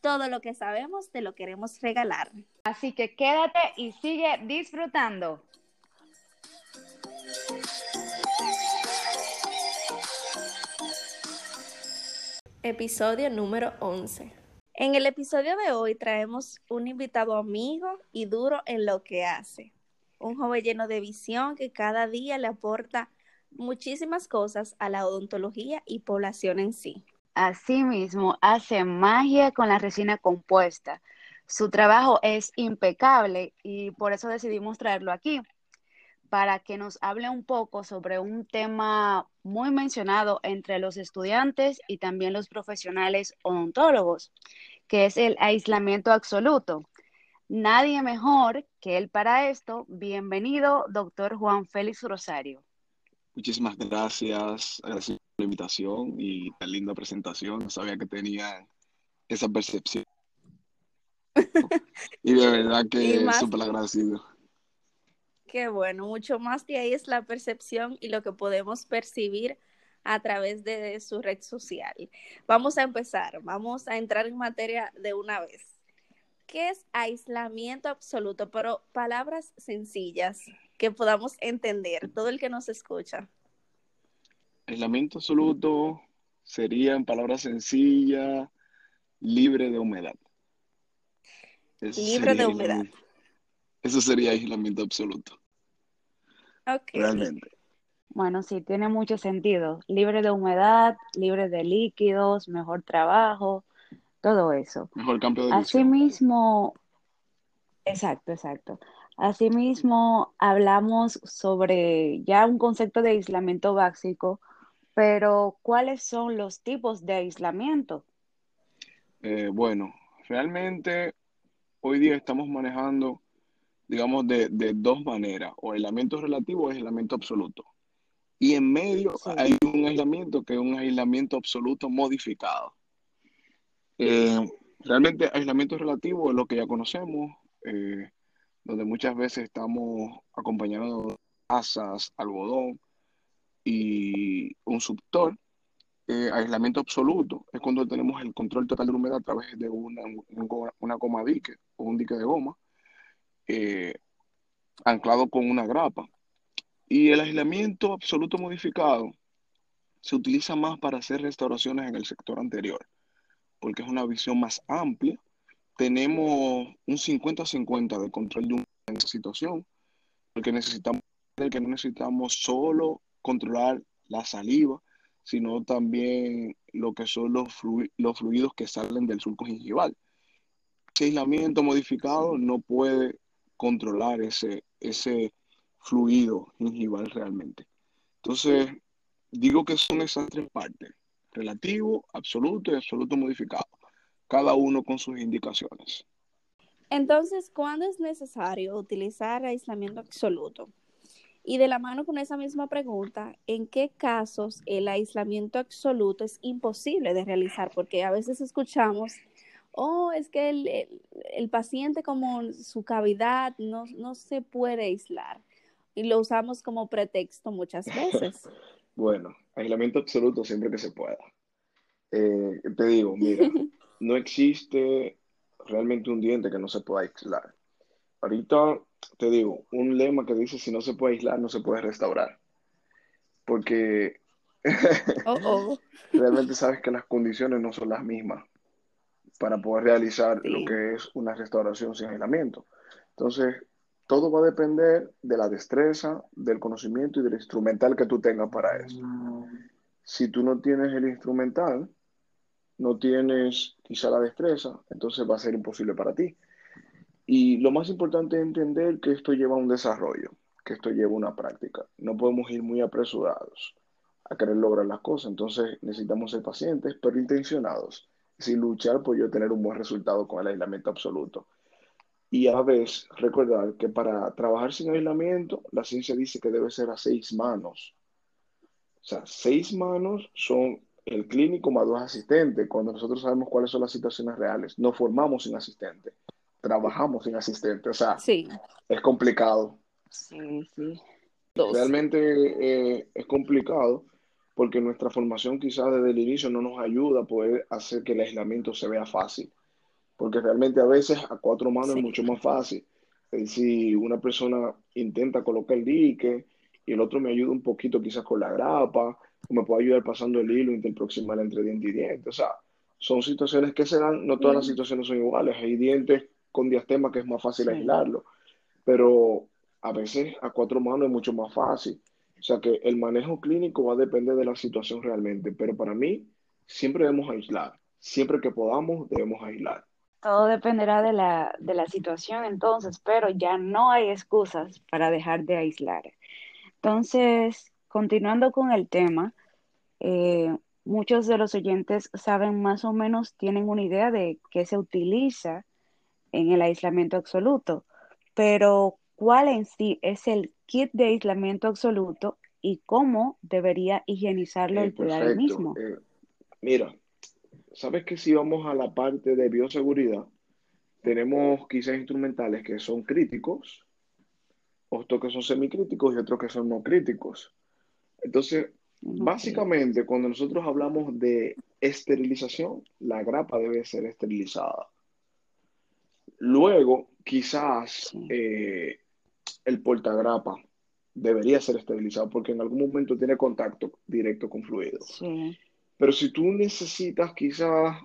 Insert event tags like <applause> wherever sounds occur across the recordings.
Todo lo que sabemos te lo queremos regalar. Así que quédate y sigue disfrutando. Episodio número 11. En el episodio de hoy traemos un invitado amigo y duro en lo que hace. Un joven lleno de visión que cada día le aporta muchísimas cosas a la odontología y población en sí. Asimismo, hace magia con la resina compuesta. Su trabajo es impecable y por eso decidimos traerlo aquí, para que nos hable un poco sobre un tema muy mencionado entre los estudiantes y también los profesionales odontólogos, que es el aislamiento absoluto. Nadie mejor que él para esto. Bienvenido, doctor Juan Félix Rosario. Muchísimas gracias, la invitación y tan linda presentación. No sabía que tenía esa percepción. y de <laughs> verdad que súper agradecido. Qué bueno, mucho más de ahí es la percepción y lo que podemos percibir a través de su red social. Vamos a empezar, vamos a entrar en materia de una vez. ¿Qué es aislamiento absoluto? Pero palabras sencillas que podamos entender, todo el que nos escucha. Aislamiento absoluto sería, en palabras sencillas, libre de humedad. libre de humedad. Eso sería aislamiento absoluto. Ok. Realmente. Bueno, sí, tiene mucho sentido. Libre de humedad, libre de líquidos, mejor trabajo, todo eso. Mejor cambio de Asimismo, exacto, exacto. Asimismo, hablamos sobre ya un concepto de aislamiento básico, pero ¿cuáles son los tipos de aislamiento? Eh, bueno, realmente hoy día estamos manejando, digamos, de, dos maneras, o aislamiento relativo o aislamiento absoluto. Y en medio hay un aislamiento que es un aislamiento absoluto modificado. Eh, realmente aislamiento relativo es lo que ya conocemos, eh, donde muchas veces estamos acompañados de asas, algodón subtor. Eh, aislamiento absoluto es cuando tenemos el control total de la humedad a través de una, una goma dique o un dique de goma eh, anclado con una grapa. Y el aislamiento absoluto modificado se utiliza más para hacer restauraciones en el sector anterior, porque es una visión más amplia tenemos un 50-50 de control de una situación, porque necesitamos que no necesitamos solo controlar la saliva, sino también lo que son los, los fluidos que salen del surco gingival. Ese aislamiento modificado no puede controlar ese, ese fluido gingival realmente. Entonces, digo que son esas tres partes, relativo, absoluto y absoluto modificado cada uno con sus indicaciones. Entonces, ¿cuándo es necesario utilizar aislamiento absoluto? Y de la mano con esa misma pregunta, ¿en qué casos el aislamiento absoluto es imposible de realizar? Porque a veces escuchamos, oh, es que el, paciente como su cavidad no, no, se puede aislar. Y lo usamos como pretexto muchas veces. <laughs> bueno, aislamiento absoluto siempre que se pueda. Eh, te digo, mira, <laughs> no existe realmente un diente que no se pueda aislar. Ahorita te digo, un lema que dice si no se puede aislar, no se puede restaurar. Porque <laughs> realmente sabes que las condiciones no son las mismas para poder realizar lo que es una restauración sin aislamiento. Entonces, todo va a depender de la destreza, del conocimiento y del instrumental que tú tengas para eso. Mm. Si tú no tienes el instrumental, no tienes quizá la destreza, entonces va a ser imposible para ti. Y lo más importante es entender que esto lleva un desarrollo, que esto lleva una práctica. No podemos ir muy apresurados a querer lograr las cosas, entonces necesitamos ser pacientes, pero intencionados, sin luchar por yo tener un buen resultado con el aislamiento absoluto. Y a vez recordar que para trabajar sin aislamiento, la ciencia dice que debe ser a seis manos. O sea, seis manos son el clínico más dos asistentes, cuando nosotros sabemos cuáles son las situaciones reales. No formamos sin asistente, trabajamos sin asistente. O sea, Sí, es complicado. Sí, sí. dos. Realmente eh, es complicado porque nuestra formación quizás desde el inicio no nos ayuda a poder hacer que el aislamiento se vea fácil. Porque realmente a veces a cuatro manos Sí. es mucho más fácil. Decir, una persona intenta colocar el dique y el otro me ayuda un poquito quizás con la grapa, o me puede ayudar pasando el hilo interproximal entre diente y diente. O sea, son situaciones que se dan, no todas las Ujú. situaciones son iguales. Hay dientes con diastema que es más fácil Sí. aislarlo, pero a veces a cuatro manos es mucho más fácil. O sea que el manejo clínico va a depender de la situación realmente, pero para mí siempre debemos aislar. Siempre que podamos debemos aislar. Todo dependerá de la, de la situación entonces, pero ya no hay excusas para dejar de aislar. Entonces, continuando con el tema, eh, muchos de los oyentes saben más o menos, tienen una idea de qué se utiliza en el aislamiento absoluto, pero ¿cuál en sí es el kit de aislamiento absoluto y cómo debería higienizarlo Eh, el el perfecto. mismo? Eh, mira, sabes que si vamos a la parte de bioseguridad, tenemos quizás instrumentales que son críticos, otros que son semicríticos y otros que son no críticos. Entonces, básicamente, cuando nosotros hablamos de esterilización, la grapa debe ser esterilizada. Luego, quizás eh, el portagrapa debería ser esterilizado porque en algún momento tiene contacto directo con fluido. sí, Pero si tú necesitas quizás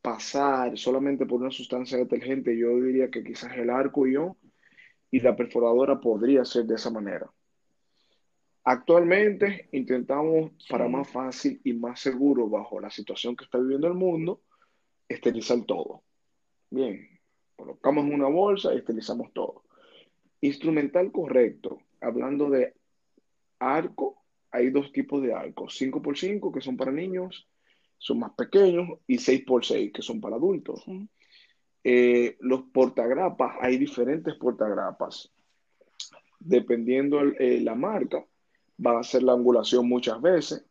pasar solamente por una sustancia detergente, yo diría que quizás el arco ion y la perforadora podría ser de esa manera. Actualmente intentamos, para más fácil y más seguro bajo la situación que está viviendo el mundo, esterilizar todo. Bien, colocamos en una bolsa y esterilizamos todo. Instrumental correcto, hablando de arco, hay dos tipos de arcos, 5x5 que son para niños, son más pequeños, y 6x6 que son para adultos. sí, Eh, los portagrapas, hay diferentes portagrapas. Dependiendo eh, la marca, va a ser la angulación muchas veces,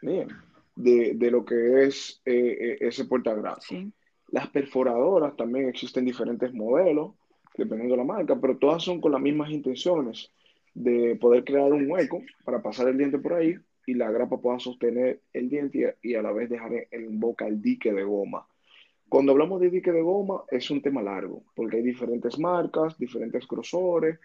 bien, de, de lo que es eh, eh, ese portagrapa. sí, Las perforadoras también existen diferentes modelos, dependiendo de la marca, pero todas son con las mismas intenciones de poder crear un hueco para pasar el diente por ahí y la grapa pueda sostener el diente y, a la vez dejar en boca el dique de goma. Cuando hablamos de dique de goma es un tema largo, porque hay diferentes marcas, diferentes grosores,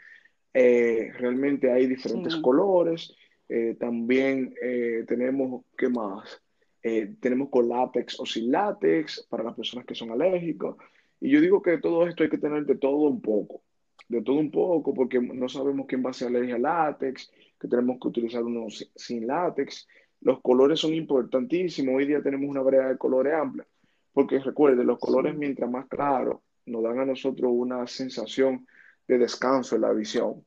eh, realmente hay diferentes sí, colores, eh, también eh, tenemos, ¿qué más? Eh, tenemos con látex o sin látex para las personas que son alérgicas. Y yo digo que de todo esto hay que tener de todo un poco, de todo un poco, porque no sabemos quién va a ser alergia al látex, que tenemos que utilizar uno si- sin látex. Los colores son importantísimos. Hoy día tenemos una variedad de colores amplia, porque recuerde, los colores sí, mientras más claros nos dan a nosotros una sensación de descanso en la visión.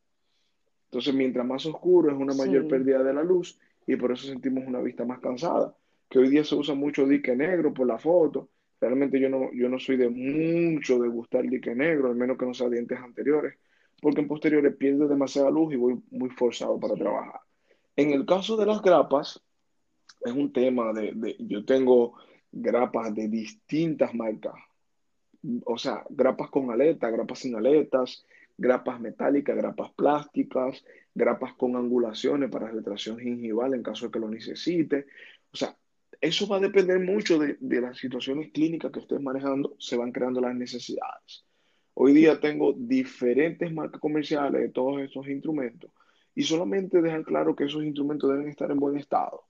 Entonces, mientras más oscuro es una mayor sí, pérdida de la luz y por eso sentimos una vista más cansada. Que hoy día se usa mucho dique negro por la foto. Realmente yo no, yo no soy de mucho de gustar dique negro, al menos que no sea dientes anteriores, porque en posteriores pierdo demasiada luz y voy muy forzado para trabajar. En el caso de las grapas, es un tema de, de- yo tengo grapas de distintas marcas, o sea, grapas con aletas, grapas sin aletas, grapas metálicas, grapas plásticas, grapas con angulaciones para retracción gingival en caso de que lo necesite. O sea, eso va a depender mucho de, de las situaciones clínicas que estés manejando, se van creando las necesidades. Hoy día tengo diferentes marcas comerciales de todos estos instrumentos y solamente dejar claro que esos instrumentos deben estar en buen estado.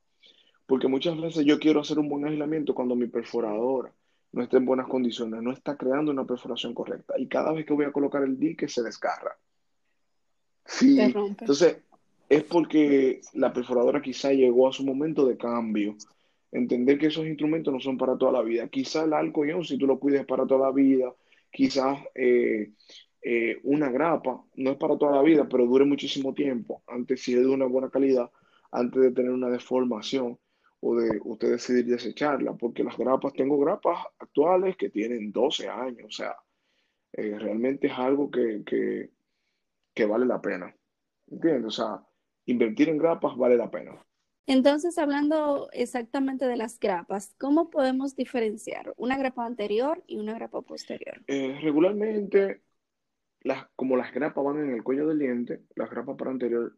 Porque muchas veces yo quiero hacer un buen aislamiento cuando mi perforadora no está en buenas condiciones, no está creando una perforación correcta. Y cada vez que voy a colocar el dique se desgarra. Sí, entonces es porque la perforadora quizá llegó a su momento de cambio. Entender que esos instrumentos no son para toda la vida. Quizá el arco ion, si tú lo cuides para toda la vida, quizás eh, eh, una grapa no es para toda la vida, pero dure muchísimo tiempo. Antes, si es de una buena calidad, antes de tener una deformación o de usted decidir desecharla, porque las grapas, tengo grapas actuales que tienen 12 años, o sea, eh, realmente es algo que, que, que vale la pena. ¿Entiendes? O sea, invertir en grapas vale la pena. Entonces, hablando exactamente de las grapas, ¿cómo podemos diferenciar una grapa anterior y una grapa posterior? Eh, regularmente, como las grapas van en el cuello del diente, las grapas para anterior,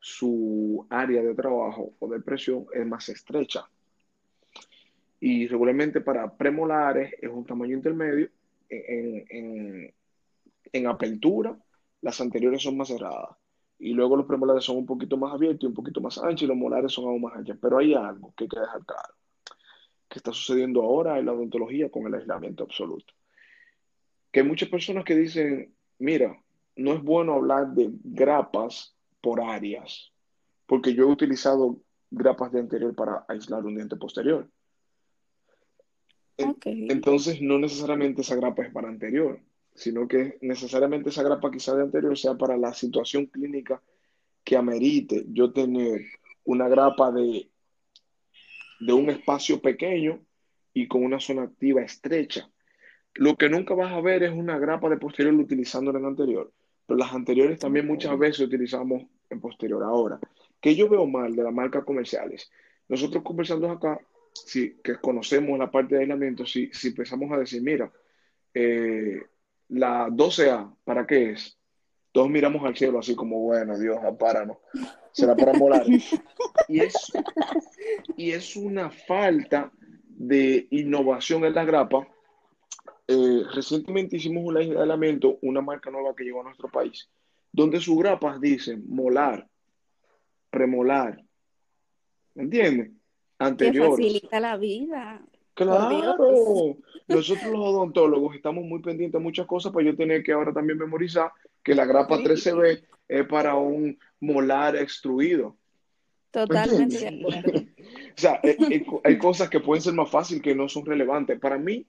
su área de trabajo o de presión es más estrecha. Y regularmente para premolares es un tamaño intermedio. En, en apertura, las anteriores son más cerradas y luego los premolares son un poquito más abiertos y un poquito más anchos y los molares son aún más anchos. Pero hay algo que hay que dejar claro, que está sucediendo ahora en la odontología con el aislamiento absoluto. Que hay muchas personas que dicen, mira, no es bueno hablar de grapas por áreas, porque yo he utilizado grapas de anterior para aislar un diente posterior. Okay. Entonces, no necesariamente esa grapa es para anterior sino que necesariamente esa grapa quizá de anterior sea para la situación clínica que amerite yo tener una grapa de, de un espacio pequeño y con una zona activa estrecha. Lo que nunca vas a ver es una grapa de posterior utilizando en anterior, pero las anteriores también muchas veces utilizamos en posterior. Ahora, que yo veo mal de las marcas comerciales, nosotros conversando acá, sí, que conocemos la parte de aislamiento, si, si empezamos a decir, mira, eh, la 12A, ¿para qué es? Todos miramos al cielo así como, bueno, Dios, apáranos. Será para molar. <laughs> y, es, y es una falta de innovación en la grapa. Eh, recientemente hicimos un aislamiento, una marca nueva que llegó a nuestro país, donde sus grapas dicen molar, premolar. ¿Me entiendes? Anteriores. Que facilita la vida. Claro, nosotros los odontólogos estamos muy pendientes de muchas cosas para yo tener que ahora también memorizar que la grapa 13B es para un molar extruido. Totalmente de acuerdo. <laughs> o sea, hay, eh, eh, hay, cosas que pueden ser más fáciles que no son relevantes. Para mí,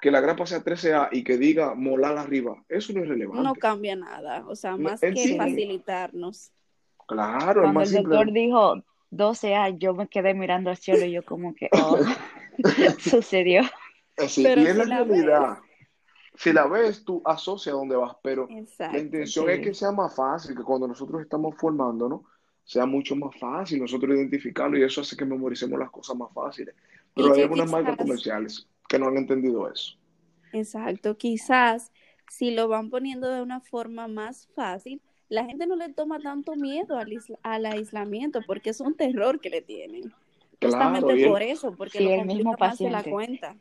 que la grapa sea 13A y que diga molar arriba, eso no es relevante. No cambia nada, o sea, más que facilitarnos. Claro, Cuando es más el doctor dijo 12A, yo me quedé mirando al cielo y yo como que, oh, <laughs> <laughs> sucedió. Sí, y es la, realidad. Si la ves, tú asocia dónde vas, pero Exacto, la intención es que sea más fácil, que cuando nosotros estamos formándonos, sea mucho más fácil nosotros identificarlo y eso hace que memoricemos las cosas más fáciles. Pero hay algunas quizás... marcas comerciales que no han entendido eso. Exacto, quizás si lo van poniendo de una forma más fácil, la gente no le toma tanto miedo al, al aislamiento porque es un terror que le tienen. Claro, Justamente por eso, porque sí, lo el mismo paciente. la cuenta.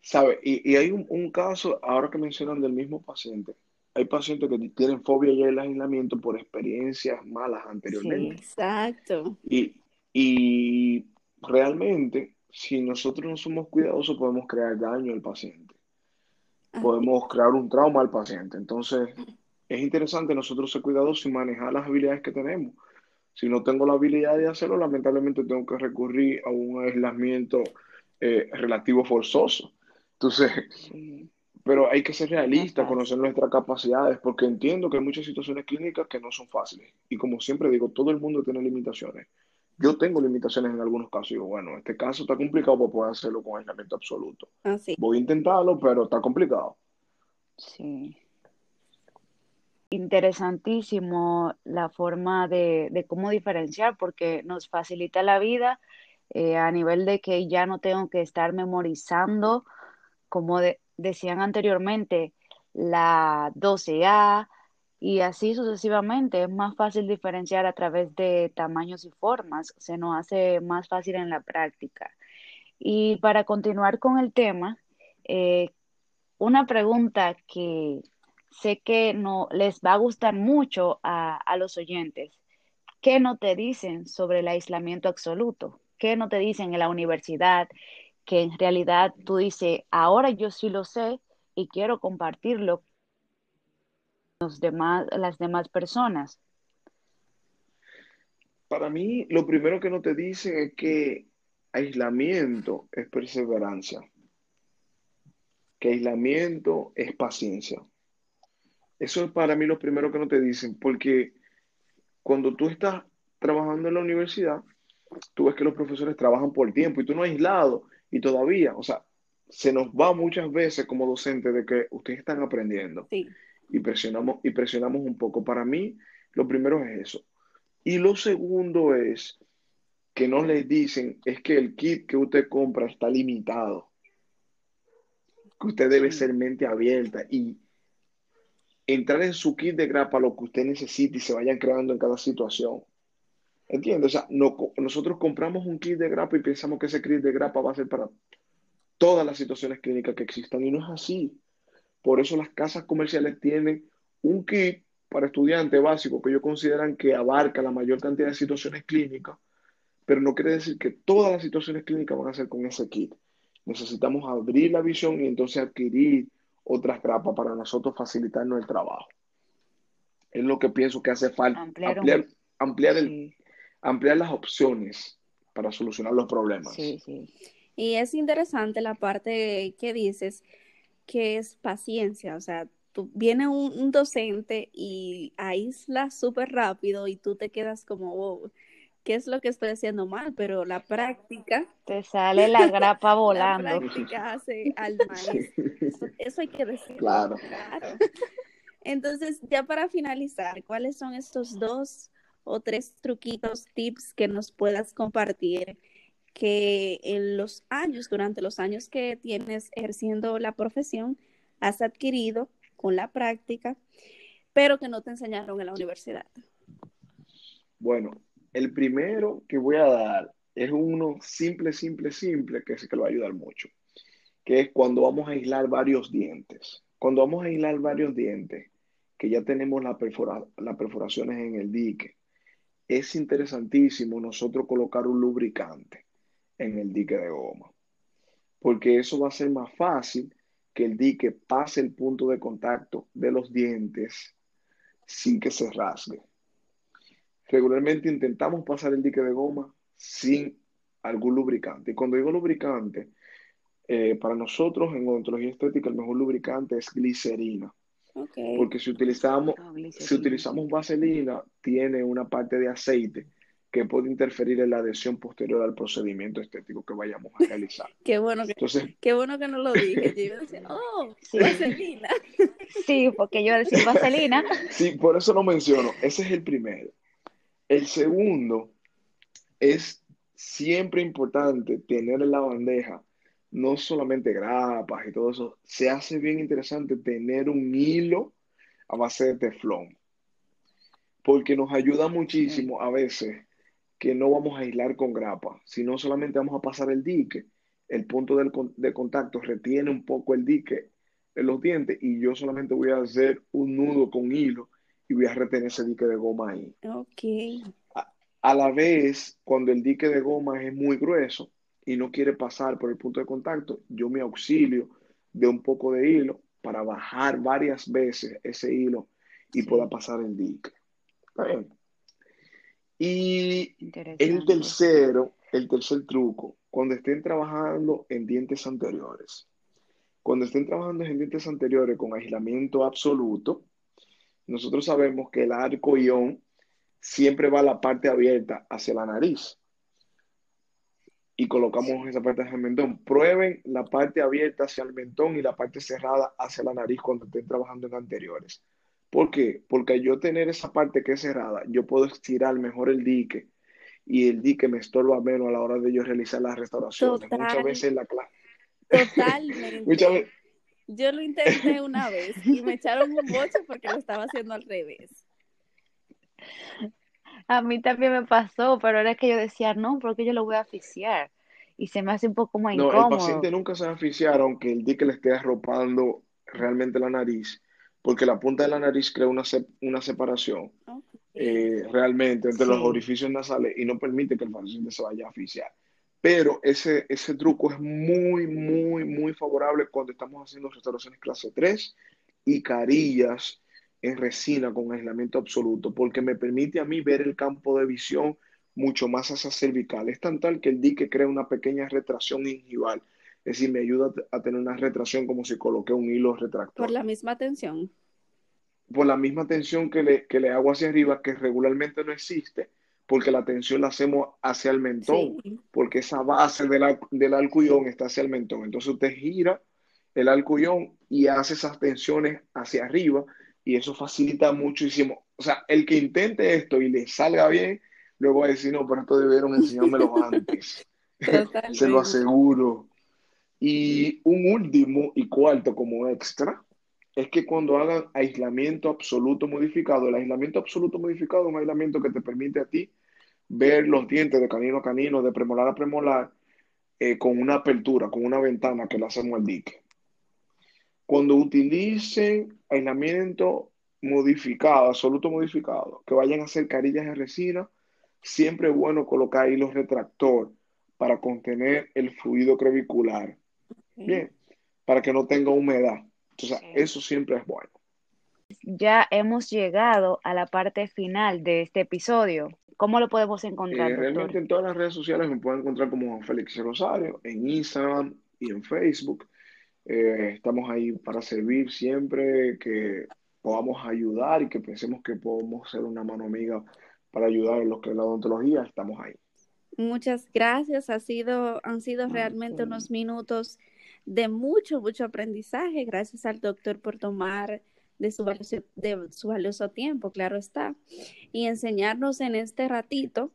¿Sabe? Y, y hay un, un, caso, ahora que mencionan del mismo paciente, hay pacientes que tienen fobia ya del aislamiento por experiencias malas anteriormente. Sí, exacto. Y, y realmente, si nosotros no somos cuidadosos, podemos crear daño al paciente. Podemos crear un trauma al paciente. Entonces, es interesante nosotros ser cuidadosos y manejar las habilidades que tenemos. Si no tengo la habilidad de hacerlo, lamentablemente tengo que recurrir a un aislamiento eh, relativo forzoso. Entonces, pero hay que ser realista, conocer nuestras capacidades, porque entiendo que hay muchas situaciones clínicas que no son fáciles. Y como siempre digo, todo el mundo tiene limitaciones. Yo tengo limitaciones en algunos casos. Y digo, bueno, este caso está complicado para poder hacerlo con aislamiento absoluto. Así. Voy a intentarlo, pero está complicado. Sí. Interesantísimo la forma de, cómo diferenciar, porque nos facilita la vida eh, a nivel de que ya no tengo que estar memorizando, como de, decían anteriormente, la 12A y así sucesivamente. Es más fácil diferenciar a través de tamaños y formas, se nos hace más fácil en la práctica. Y para continuar con el tema, eh, una pregunta que sé que no les va a gustar mucho a, a, los oyentes. ¿Qué no te dicen sobre el aislamiento absoluto? ¿Qué no te dicen en la universidad? Que en realidad tú dices, ahora yo sí lo sé y quiero compartirlo con los demás, las demás personas. Para mí, lo primero que no te dicen es que aislamiento es perseverancia, que aislamiento es paciencia. Eso es para mí lo primero que no te dicen, porque cuando tú estás trabajando en la universidad, tú ves que los profesores trabajan por tiempo y tú no aislado y todavía, o sea, se nos va muchas veces como docentes de que ustedes están aprendiendo y presionamos y presionamos un poco. Para mí, lo primero es eso. Y lo segundo es que no les dicen es que el kit que usted compra está limitado. Que usted debe ser mente abierta y entrar en su kit de grapa lo que usted necesite y se vayan creando en cada situación. ¿Entiendes? O sea, nosotros compramos un kit de grapa y pensamos que ese kit de grapa va a ser para todas las situaciones clínicas que existan y no es así. Por eso las casas comerciales tienen un kit para estudiantes básico que ellos consideran que abarca la mayor cantidad de situaciones clínicas, pero no quiere decir que todas las situaciones clínicas van a ser con ese kit. Necesitamos abrir la visión y entonces adquirir otras grapas para nosotros facilitarnos el trabajo. Es lo que pienso que hace falta, ampliar, ampliar, ampliar, las opciones para solucionar los problemas. Sí, sí. Y es interesante la parte que dices, que es paciencia, o sea, tú, viene un, docente y aísla súper rápido y tú te quedas como, wow, ¿qué es lo que estoy haciendo mal? Pero la práctica... Te sale la grapa <laughs> volando. La práctica hace al <laughs> maestro. Eso, hay que decir. Claro. Entonces, ya para finalizar, ¿cuáles son estos dos o tres truquitos, tips que nos puedas compartir que en los años, durante los años que tienes ejerciendo la profesión, has adquirido con la práctica, pero que no te enseñaron en la universidad? Bueno, el primero que voy a dar es uno simple, simple, simple, que sé que lo va a ayudar mucho, que es cuando vamos a aislar varios dientes. Cuando vamos a aislar varios dientes, que ya tenemos las perforaciones en el dique, es interesantísimo nosotros colocar un lubricante en el dique de goma, porque eso va a ser más fácil que el dique pase el punto de contacto de los dientes sin que se rasgue. Regularmente intentamos pasar el dique de goma sin algún lubricante. Y cuando digo lubricante, eh, para nosotros en odontología estética el mejor lubricante es glicerina. Porque si utilizamos, ah, si utilizamos vaselina, tiene una parte de aceite que puede interferir en la adhesión posterior al procedimiento estético que vayamos a realizar. <laughs> qué, bueno que, Entonces, qué bueno que no lo dije. Yo iba a decir, <laughs> oh, vaselina. sí, porque yo iba a decir vaselina. Sí, por eso lo menciono. Ese es el primero. El segundo es siempre importante tener en la bandeja no solamente grapas y todo eso, se hace bien interesante tener un hilo a base de teflón, porque nos ayuda muchísimo a veces que no vamos a aislar con grapa, sino solamente vamos a pasar el dique, el punto de contacto retiene un poco el dique en los dientes y yo solamente voy a hacer un nudo con hilo y voy a retener ese dique de goma ahí. Ok. A, a la vez, cuando el dique de goma es muy grueso y no quiere pasar por el punto de contacto, yo me auxilio de un poco de hilo para bajar varias veces ese hilo y pueda pasar el dique. ¿Está bien? Y el tercero, el tercer truco, cuando estén trabajando en dientes anteriores. Cuando estén trabajando en dientes anteriores con aislamiento absoluto, nosotros sabemos que el arco ión siempre va a la parte abierta hacia la nariz. Y colocamos esa parte hacia el mentón. Prueben la parte abierta hacia el mentón y la parte cerrada hacia la nariz cuando estén trabajando en anteriores. ¿Por qué? Porque yo tener esa parte que es cerrada, yo puedo estirar mejor el dique y el dique me estorba menos a la hora de yo realizar las restauraciones. Muchas veces la clase. Totalmente. <laughs> Muchas veces. Yo lo intenté una vez y me echaron un boche porque lo estaba haciendo al revés. A mí también me pasó, pero era que yo decía, no, porque yo lo voy a asfixiar. Y se me hace un poco más incómodo. No, el paciente nunca se va a asfixiar aunque el dique le esté arropando realmente la nariz porque la punta de la nariz crea una, una separación eh, realmente entre los orificios nasales y no permite que el paciente se vaya a asfixiar. Pero ese, ese truco es muy, muy, muy favorable cuando estamos haciendo restauraciones clase 3 y carillas en resina con aislamiento absoluto, porque me permite a mí ver el campo de visión mucho más hacia cervical. Es tan tal que el dique crea una pequeña retracción gingival es decir, me ayuda a tener una retracción como si coloqué un hilo retractor. Por la misma tensión. Por la misma tensión que le, que le hago hacia arriba, que regularmente no existe, porque la tensión la hacemos hacia el mentón, porque esa base del, del arcullón está hacia el mentón. Entonces usted gira el arcullón y hace esas tensiones hacia arriba y eso facilita muchísimo. O sea, el que intente esto y le salga bien, luego va a decir, no, pero esto debieron enseñármelo <laughs> antes. <laughs> Se lo aseguro. Y un último y cuarto como extra es que cuando hagan aislamiento absoluto modificado, el aislamiento absoluto modificado es un aislamiento que te permite a ti ver los dientes de canino a canino, de premolar a premolar, eh, con una apertura, con una ventana que le hacemos al dique. Cuando utilicen aislamiento modificado, absoluto modificado, que vayan a hacer carillas de resina, siempre es bueno colocar ahí los retractor para contener el fluido crevicular. Bien, para que no tenga humedad. Entonces, eso siempre es bueno. Ya hemos llegado a la parte final de este episodio. ¿Cómo lo podemos encontrar? Eh, realmente en todas las redes sociales me pueden encontrar como Félix Rosario, en Instagram y en Facebook. Eh, estamos ahí para servir siempre que podamos ayudar y que pensemos que podemos ser una mano amiga para ayudar en los que es la odontología, estamos ahí. Muchas gracias. Ha sido, han sido realmente unos minutos de mucho, mucho aprendizaje. Gracias al doctor por tomar de su, valioso, de su valioso tiempo, claro está, y enseñarnos en este ratito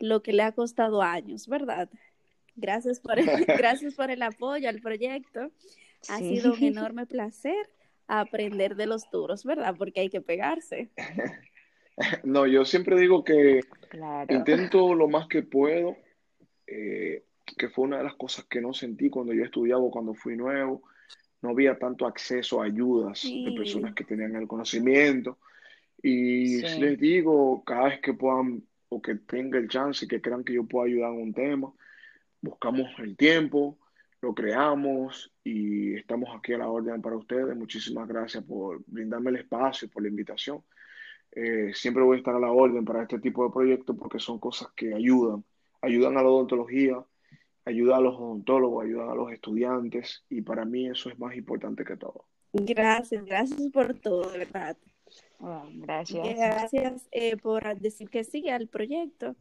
lo que le ha costado años, ¿verdad? Gracias por el, <laughs> gracias por el apoyo al proyecto. Ha sido un <laughs> enorme placer aprender de los duros, ¿verdad? Porque hay que pegarse. <laughs> No, yo siempre digo que intento lo más que puedo, eh, que fue una de las cosas que no sentí cuando yo estudiaba, cuando fui nuevo. No había tanto acceso a ayudas de personas que tenían el conocimiento. Y si les digo, cada vez que puedan o que tenga el chance y que crean que yo puedo ayudar en un tema, buscamos el tiempo, lo creamos y estamos aquí a la orden para ustedes. Muchísimas gracias por brindarme el espacio, por la invitación. Eh, siempre voy a estar a la orden para este tipo de proyectos porque son cosas que ayudan, ayudan a la odontología, ayudan a los odontólogos, ayudan a los estudiantes y para mí eso es más importante que todo. Gracias, gracias por todo, de verdad. gracias. Gracias eh, por decir que sí al proyecto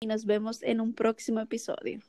y nos vemos en un próximo episodio.